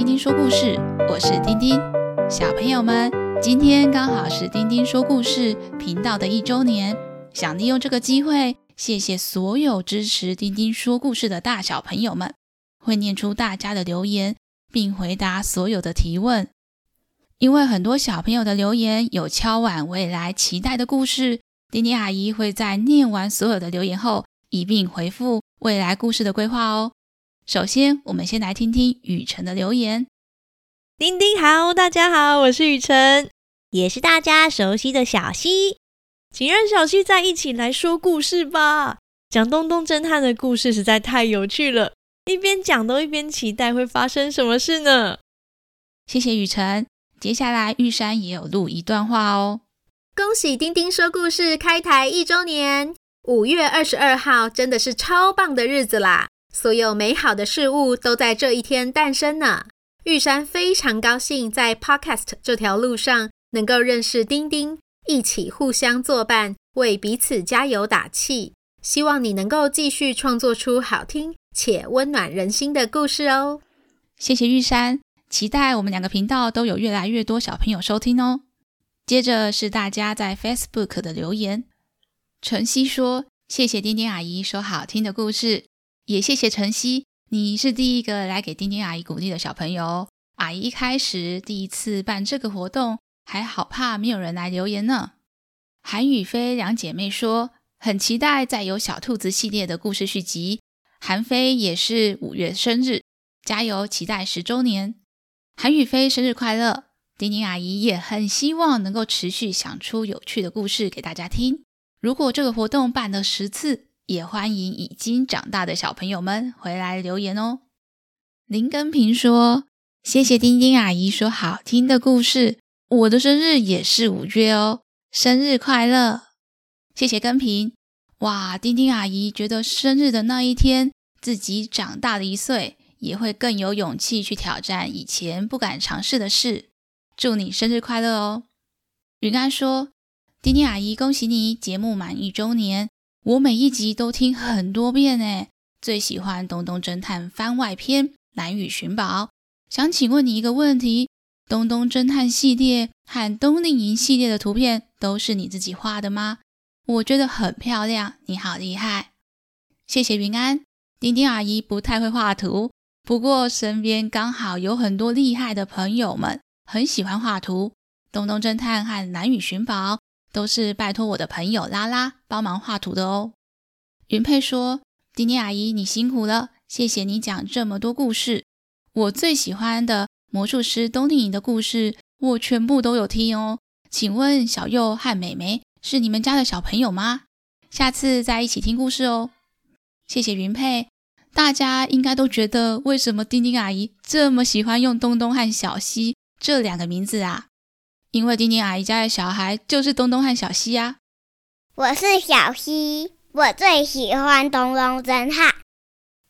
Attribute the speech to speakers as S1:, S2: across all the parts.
S1: 丁丁说故事，我是丁丁。小朋友们，今天刚好是丁丁说故事频道的一周年，想利用这个机会，谢谢所有支持丁丁说故事的大小朋友们，会念出大家的留言，并回答所有的提问。因为很多小朋友的留言有敲碗未来期待的故事，丁丁阿姨会在念完所有的留言后，一并回复未来故事的规划哦。首先，我们先来听听雨辰的留言。
S2: 丁丁好，大家好，我是雨辰，也是大家熟悉的小溪。请让小溪再一起来说故事吧。讲东东侦探的故事实在太有趣了，一边讲都一边期待会发生什么事呢？
S1: 谢谢雨辰。接下来玉山也有录一段话哦。
S3: 恭喜丁丁说故事开台一周年，五月二十二号真的是超棒的日子啦！所有美好的事物都在这一天诞生呢。玉山非常高兴在 Podcast 这条路上能够认识丁丁，一起互相作伴，为彼此加油打气。希望你能够继续创作出好听且温暖人心的故事哦。
S1: 谢谢玉山，期待我们两个频道都有越来越多小朋友收听哦。接着是大家在 Facebook 的留言，晨曦说：“谢谢丁丁阿姨说好听的故事。”也谢谢晨曦，你是第一个来给丁丁阿姨鼓励的小朋友。阿姨一开始第一次办这个活动，还好怕没有人来留言呢。韩雨菲两姐妹说很期待再有小兔子系列的故事续集。韩飞也是五月生日，加油，期待十周年。韩雨菲生日快乐！丁丁阿姨也很希望能够持续想出有趣的故事给大家听。如果这个活动办了十次，也欢迎已经长大的小朋友们回来留言哦。林根平说：“谢谢丁丁阿姨说好听的故事，我的生日也是五月哦，生日快乐！”谢谢根平。哇，丁丁阿姨觉得生日的那一天，自己长大了一岁，也会更有勇气去挑战以前不敢尝试的事。祝你生日快乐哦！云安说：“丁丁阿姨，恭喜你节目满一周年。”我每一集都听很多遍诶，最喜欢《东东侦探》番外篇《蓝雨寻宝》。想请问你一个问题：《东东侦探》系列和《冬令营》系列的图片都是你自己画的吗？我觉得很漂亮，你好厉害！谢谢云安。丁丁阿姨不太会画图，不过身边刚好有很多厉害的朋友们，很喜欢画图，《东东侦探》和《蓝雨寻宝》。都是拜托我的朋友拉拉帮忙画图的哦。云佩说：“丁丁阿姨，你辛苦了，谢谢你讲这么多故事。我最喜欢的魔术师冬令营的故事，我全部都有听哦。请问小右和美美是你们家的小朋友吗？下次再一起听故事哦。谢谢云佩。大家应该都觉得，为什么丁丁阿姨这么喜欢用东东和小西这两个名字啊？”因为丁丁阿姨家的小孩就是东东和小西呀。
S4: 我是小西，我最喜欢东东侦探。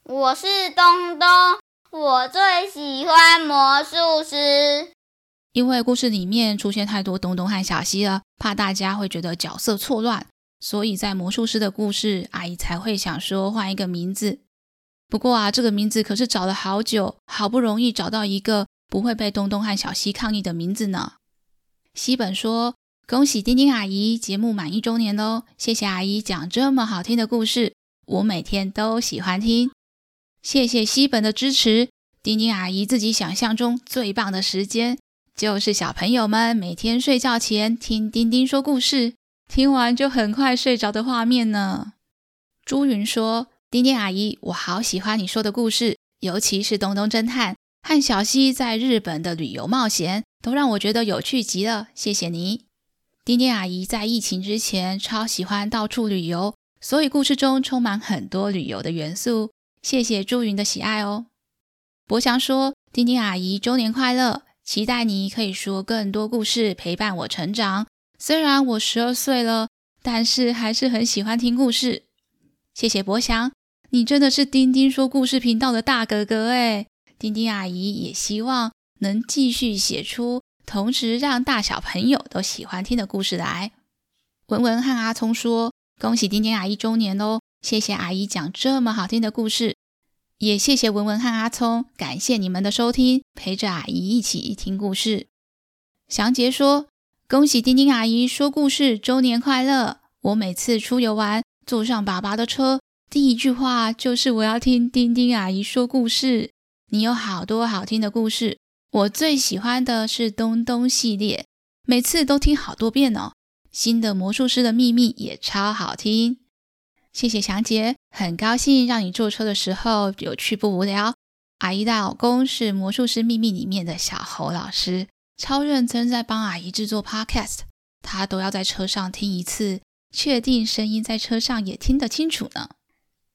S5: 我是东东，我最喜欢魔术师。
S1: 因为故事里面出现太多东东和小西了，怕大家会觉得角色错乱，所以在魔术师的故事，阿姨才会想说换一个名字。不过啊，这个名字可是找了好久，好不容易找到一个不会被东东和小西抗议的名字呢。西本说：“恭喜丁丁阿姨节目满一周年喽！谢谢阿姨讲这么好听的故事，我每天都喜欢听。谢谢西本的支持。丁丁阿姨自己想象中最棒的时间，就是小朋友们每天睡觉前听丁丁说故事，听完就很快睡着的画面呢。”朱云说：“丁丁阿姨，我好喜欢你说的故事，尤其是东东侦探和小西在日本的旅游冒险。”都让我觉得有趣极了，谢谢你，丁丁阿姨。在疫情之前超喜欢到处旅游，所以故事中充满很多旅游的元素。谢谢朱云的喜爱哦。博祥说：“丁丁阿姨周年快乐，期待你可以说更多故事陪伴我成长。虽然我十二岁了，但是还是很喜欢听故事。”谢谢博祥，你真的是丁丁说故事频道的大哥哥诶。丁丁阿姨也希望。能继续写出，同时让大小朋友都喜欢听的故事来。文文和阿聪说：“恭喜丁丁阿姨周年哦！谢谢阿姨讲这么好听的故事。”也谢谢文文和阿聪，感谢你们的收听，陪着阿姨一起听故事。祥杰说：“恭喜丁丁阿姨说故事周年快乐！我每次出游玩，坐上爸爸的车，第一句话就是我要听丁丁阿姨说故事。你有好多好听的故事，我最喜欢的是东东系列，每次都听好多遍哦。新的魔术师的秘密也超好听。”谢谢祥杰，很高兴让你坐车的时候有趣不无聊。阿姨的老公是《魔术师秘密》里面的小侯老师，超认真在帮阿姨制作 Podcast，他都要在车上听一次，确定声音在车上也听得清楚呢。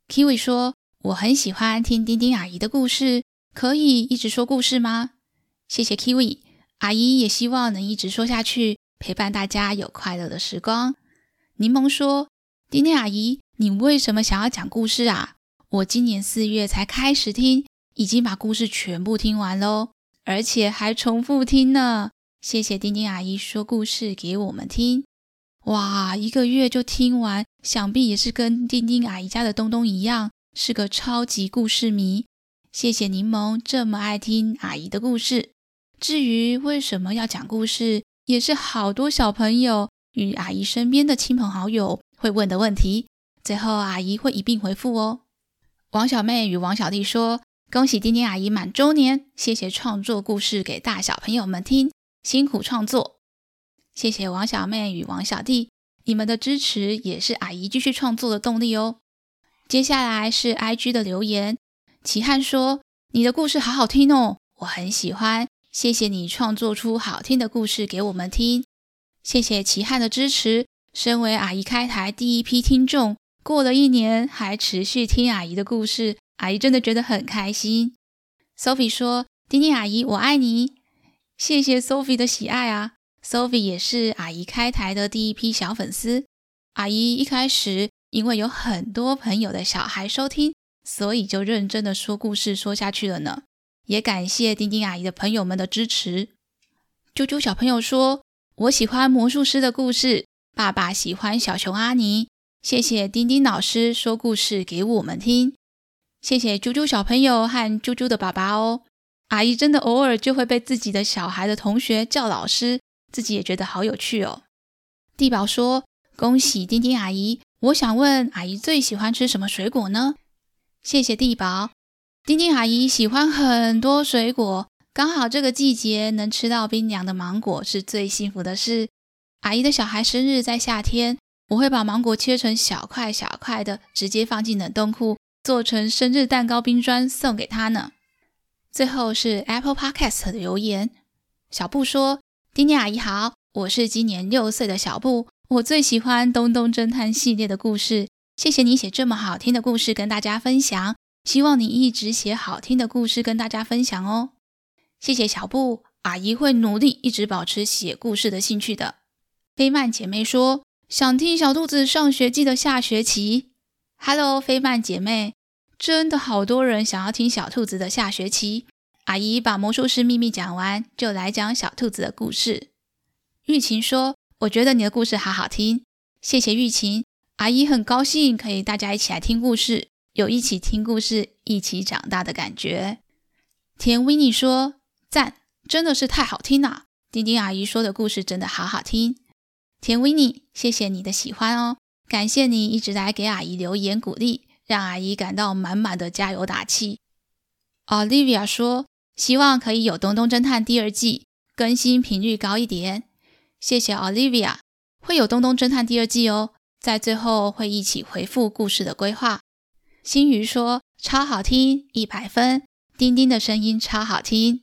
S1: Kiwi 说：“我很喜欢听丁丁阿姨的故事，可以一直说故事吗？”谢谢 Kiwi，阿姨也希望能一直说下去，陪伴大家有快乐的时光。柠檬说：“丁丁阿姨。”你为什么想要讲故事啊？我今年四月才开始听，已经把故事全部听完喽，而且还重复听呢。谢谢丁丁阿姨说故事给我们听。哇，一个月就听完，想必也是跟丁丁阿姨家的东东一样，是个超级故事迷。谢谢柠檬这么爱听阿姨的故事。至于为什么要讲故事，也是好多小朋友与阿姨身边的亲朋好友会问的问题。最后，阿姨会一并回复哦。王小妹与王小弟说：“恭喜丁丁阿姨满周年，谢谢创作故事给大小朋友们听，辛苦创作。”谢谢王小妹与王小弟，你们的支持也是阿姨继续创作的动力哦。接下来是 IG 的留言，齐汉说：“你的故事好好听哦，我很喜欢，谢谢你创作出好听的故事给我们听。”谢谢齐汉的支持，身为阿姨开台第一批听众。过了一年，还持续听阿姨的故事，阿姨真的觉得很开心。Sophie 说：“丁丁阿姨，我爱你。”谢谢 Sophie 的喜爱啊！Sophie 也是阿姨开台的第一批小粉丝。阿姨一开始因为有很多朋友的小孩收听，所以就认真的说故事说下去了呢。也感谢丁丁阿姨的朋友们的支持。啾啾小朋友说：“我喜欢魔术师的故事，爸爸喜欢小熊阿尼。”谢谢丁丁老师说故事给我们听，谢谢啾啾小朋友和啾啾的爸爸哦。阿姨真的偶尔就会被自己的小孩的同学叫老师，自己也觉得好有趣哦。地宝说：“恭喜丁丁阿姨，我想问阿姨最喜欢吃什么水果呢？”谢谢地宝，丁丁阿姨喜欢很多水果，刚好这个季节能吃到冰凉的芒果是最幸福的事。阿姨的小孩生日在夏天。我会把芒果切成小块小块的，直接放进冷冻库，做成生日蛋糕冰砖送给他呢。最后是 Apple Podcast 的留言，小布说：“丁丁阿姨好，我是今年六岁的小布，我最喜欢东东侦探系列的故事。谢谢你写这么好听的故事跟大家分享，希望你一直写好听的故事跟大家分享哦。谢谢小布，阿姨会努力一直保持写故事的兴趣的。”菲曼姐妹说。想听小兔子上学记的下学期。Hello，菲曼姐妹，真的好多人想要听小兔子的下学期。阿姨把魔术师秘密讲完，就来讲小兔子的故事。玉琴说：“我觉得你的故事好好听，谢谢玉琴。阿姨很高兴可以大家一起来听故事，有一起听故事、一起长大的感觉。”田维尼说：“赞，真的是太好听了。丁丁阿姨说的故事真的好好听。”田维尼，谢谢你的喜欢哦，感谢你一直来给阿姨留言鼓励，让阿姨感到满满的加油打气。Olivia 说，希望可以有《东东侦探》第二季，更新频率高一点。谢谢 Olivia，会有《东东侦探》第二季哦，在最后会一起回复故事的规划。新鱼说，超好听，一百分，丁丁的声音超好听。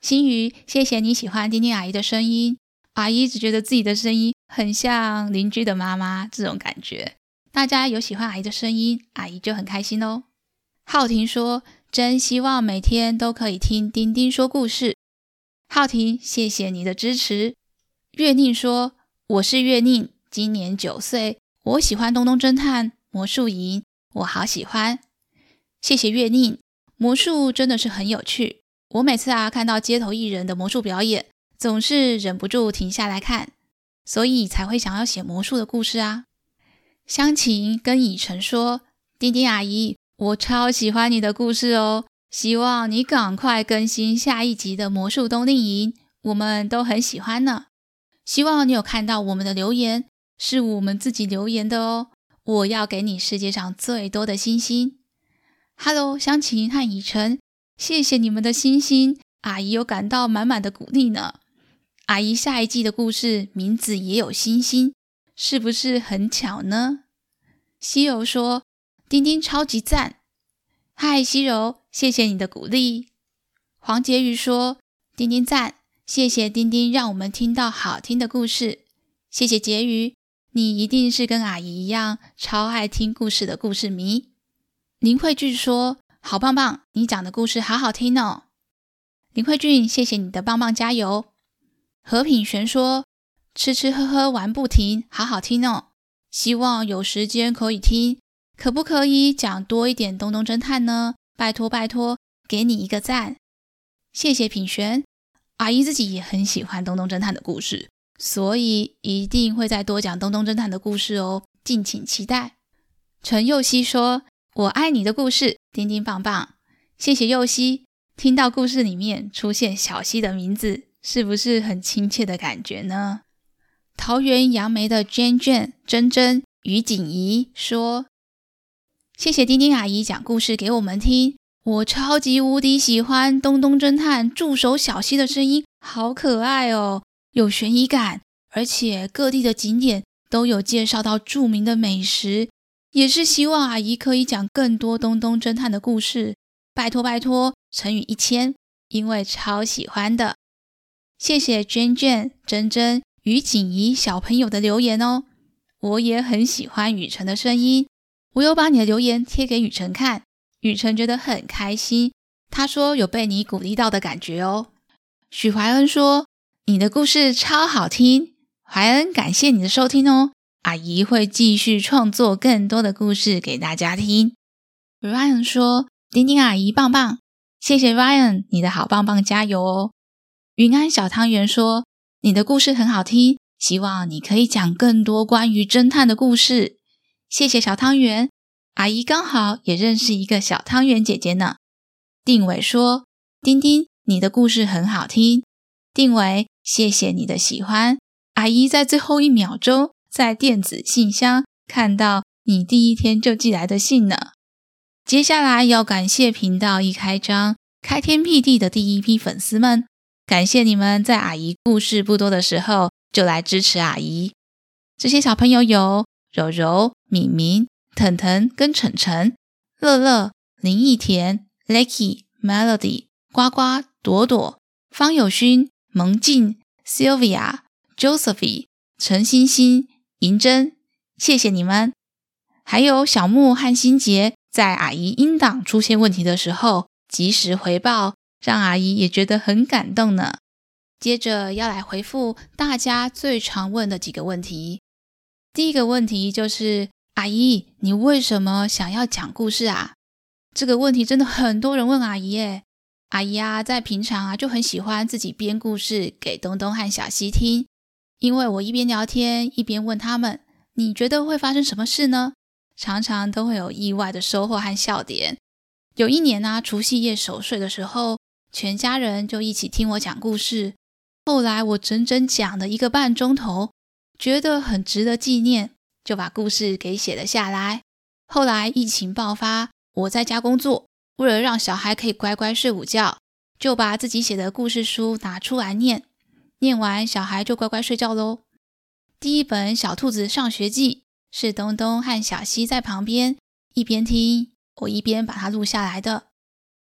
S1: 新鱼，谢谢你喜欢丁丁阿姨的声音。阿姨只觉得自己的声音很像邻居的妈妈，这种感觉。大家有喜欢阿姨的声音，阿姨就很开心哦。浩婷说：“真希望每天都可以听丁丁说故事。”浩婷，谢谢你的支持。月宁说：“我是月宁，今年九岁，我喜欢东东侦探魔术营，我好喜欢。”谢谢月宁，魔术真的是很有趣。我每次啊看到街头艺人的魔术表演。总是忍不住停下来看，所以才会想要写魔术的故事啊。湘琴跟以晨说：“丁丁阿姨，我超喜欢你的故事哦，希望你赶快更新下一集的魔术冬令营，我们都很喜欢呢。希望你有看到我们的留言，是我们自己留言的哦。我要给你世界上最多的星星。Hello，湘琴和以晨，谢谢你们的星星，阿姨有感到满满的鼓励呢。阿姨下一季的故事名字也有星星，是不是很巧呢？西柔说：“丁丁超级赞。”嗨，西柔，谢谢你的鼓励。黄婕妤说：“丁丁赞，谢谢丁丁让我们听到好听的故事。”谢谢婕妤，你一定是跟阿姨一样超爱听故事的故事迷。林慧俊说：“好棒棒，你讲的故事好好听哦。”林慧俊，谢谢你的棒棒加油。何品璇说：“吃吃喝喝玩不停，好好听哦！希望有时间可以听，可不可以讲多一点东东侦探呢？拜托拜托，给你一个赞！谢谢品璇，阿姨自己也很喜欢东东侦探的故事，所以一定会再多讲东东侦探的故事哦，敬请期待。”陈佑熙说：“我爱你的故事，丁丁棒棒！谢谢佑熙，听到故事里面出现小溪的名字。”是不是很亲切的感觉呢？桃园杨梅的娟娟珍珍于锦怡说：“谢谢丁丁阿姨讲故事给我们听，我超级无敌喜欢东东侦探助手小溪的声音，好可爱哦，有悬疑感，而且各地的景点都有介绍到著名的美食，也是希望阿姨可以讲更多东东侦探的故事，拜托拜托，成语一千，因为超喜欢的。”谢谢娟娟、珍珍与锦怡小朋友的留言哦，我也很喜欢雨辰的声音，我有把你的留言贴给雨辰看，雨辰觉得很开心，他说有被你鼓励到的感觉哦。许怀恩说你的故事超好听，怀恩感谢你的收听哦，阿姨会继续创作更多的故事给大家听。Ryan 说丁丁阿姨棒棒，谢谢 Ryan，你的好棒棒，加油哦。云安小汤圆说：“你的故事很好听，希望你可以讲更多关于侦探的故事。”谢谢小汤圆，阿姨刚好也认识一个小汤圆姐姐呢。定伟说：“丁丁，你的故事很好听。”定伟，谢谢你的喜欢。阿姨在最后一秒钟在电子信箱看到你第一天就寄来的信呢。接下来要感谢频道一开张开天辟地的第一批粉丝们。感谢你们在阿姨故事不多的时候就来支持阿姨。这些小朋友有柔柔、敏敏、腾腾跟晨晨、乐乐、林义田、Lucky、Melody、呱呱、朵朵、方有勋、蒙静、Sylvia、Josephine、陈欣欣、银珍，谢谢你们。还有小木和心杰，在阿姨音档出现问题的时候及时回报。让阿姨也觉得很感动呢。接着要来回复大家最常问的几个问题。第一个问题就是：阿姨，你为什么想要讲故事啊？这个问题真的很多人问阿姨耶。阿姨啊，在平常啊就很喜欢自己编故事给东东和小溪听，因为我一边聊天一边问他们：你觉得会发生什么事呢？常常都会有意外的收获和笑点。有一年啊，除夕夜守岁的时候。全家人就一起听我讲故事。后来我整整讲了一个半钟头，觉得很值得纪念，就把故事给写了下来。后来疫情爆发，我在家工作，为了让小孩可以乖乖睡午觉，就把自己写的故事书拿出来念。念完，小孩就乖乖睡觉喽。第一本《小兔子上学记》是东东和小溪在旁边一边听，我一边把它录下来的。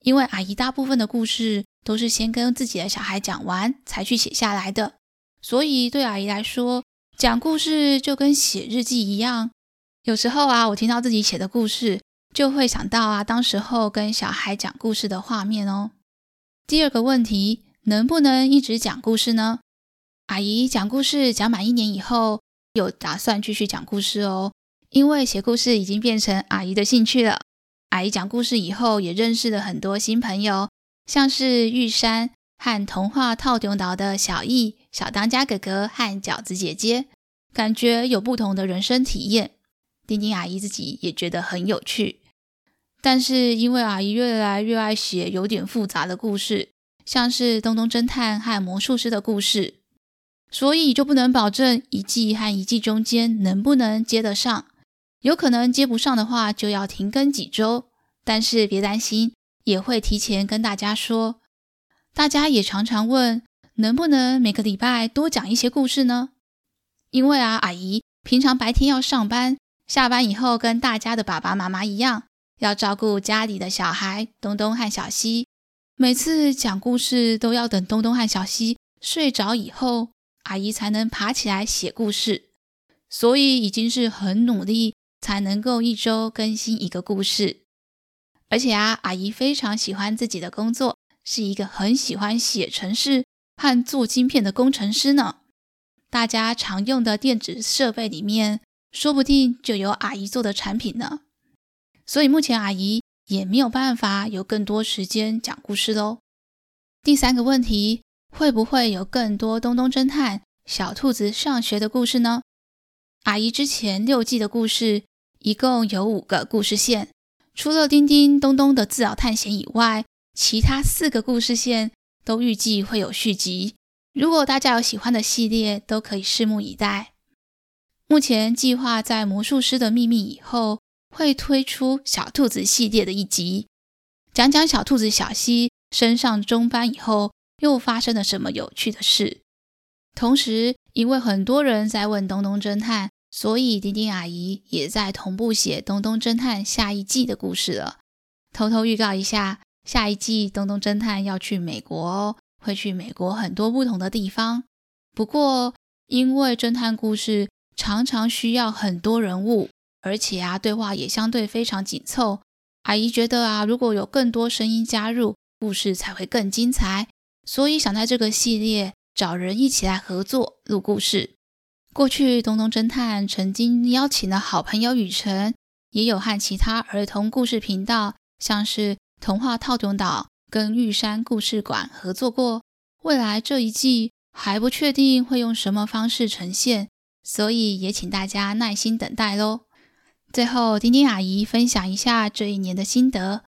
S1: 因为阿姨大部分的故事都是先跟自己的小孩讲完才去写下来的，所以对阿姨来说，讲故事就跟写日记一样。有时候啊，我听到自己写的故事，就会想到啊，当时候跟小孩讲故事的画面哦。第二个问题，能不能一直讲故事呢？阿姨讲故事讲满一年以后，有打算继续讲故事哦，因为写故事已经变成阿姨的兴趣了。阿姨讲故事以后，也认识了很多新朋友，像是玉山和童话透中岛的小艺、小当家哥哥和饺子姐姐，感觉有不同的人生体验。丁丁阿姨自己也觉得很有趣。但是因为阿姨越来越爱写有点复杂的故事，像是东东侦探和魔术师的故事，所以就不能保证一季和一季中间能不能接得上。有可能接不上的话，就要停更几周。但是别担心，也会提前跟大家说。大家也常常问，能不能每个礼拜多讲一些故事呢？因为啊，阿姨平常白天要上班，下班以后跟大家的爸爸妈妈一样。要照顾家里的小孩东东和小西，每次讲故事都要等东东和小西睡着以后，阿姨才能爬起来写故事。所以已经是很努力才能够一周更新一个故事。而且啊，阿姨非常喜欢自己的工作，是一个很喜欢写程式和做晶片的工程师呢。大家常用的电子设备里面，说不定就有阿姨做的产品呢。所以目前阿姨也没有办法有更多时间讲故事喽。第三个问题，会不会有更多东东侦探、小兔子上学的故事呢？阿姨之前六季的故事一共有五个故事线，除了叮叮东东的自扰探险以外，其他四个故事线都预计会有续集。如果大家有喜欢的系列，都可以拭目以待。目前计划在魔术师的秘密以后。会推出小兔子系列的一集，讲讲小兔子小西升上中班以后又发生了什么有趣的事。同时，因为很多人在问东东侦探，所以丁丁阿姨也在同步写东东侦探下一季的故事了。偷偷预告一下，下一季东东侦探要去美国哦，会去美国很多不同的地方。不过，因为侦探故事常常需要很多人物。而且啊，对话也相对非常紧凑。阿姨觉得啊，如果有更多声音加入，故事才会更精彩。所以想在这个系列找人一起来合作录故事。过去东东侦探曾经邀请了好朋友雨辰，也有和其他儿童故事频道，像是童话套中岛跟玉山故事馆合作过。未来这一季还不确定会用什么方式呈现，所以也请大家耐心等待喽。最后，丁丁阿姨分享一下这一年的心得。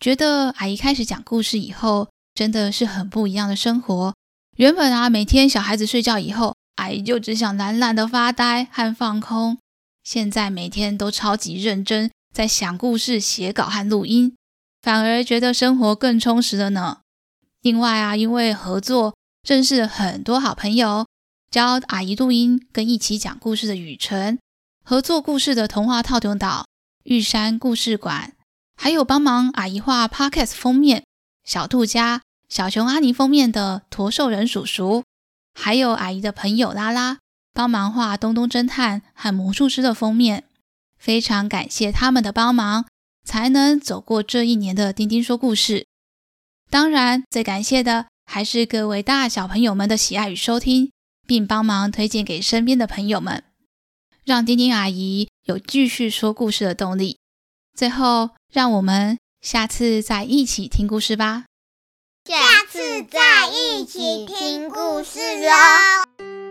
S1: 觉得阿姨开始讲故事以后，真的是很不一样的生活。原本啊，每天小孩子睡觉以后，阿姨就只想懒懒的发呆和放空。现在每天都超级认真，在想故事、写稿和录音，反而觉得生活更充实了呢。另外啊，因为合作认识了很多好朋友，教阿姨录音跟一起讲故事的雨辰。合作故事的童话套中岛、玉山故事馆，还有帮忙阿姨画 Podcast 封面小兔家、小熊阿尼封面的驼兽人叔叔，还有阿姨的朋友拉拉帮忙画东东侦探和魔术师的封面。非常感谢他们的帮忙，才能走过这一年的丁丁说故事。当然，最感谢的还是各位大小朋友们的喜爱与收听，并帮忙推荐给身边的朋友们。让丁丁阿姨有继续说故事的动力。最后，让我们下次再一起听故事吧。
S4: 下次再一起听故事喽。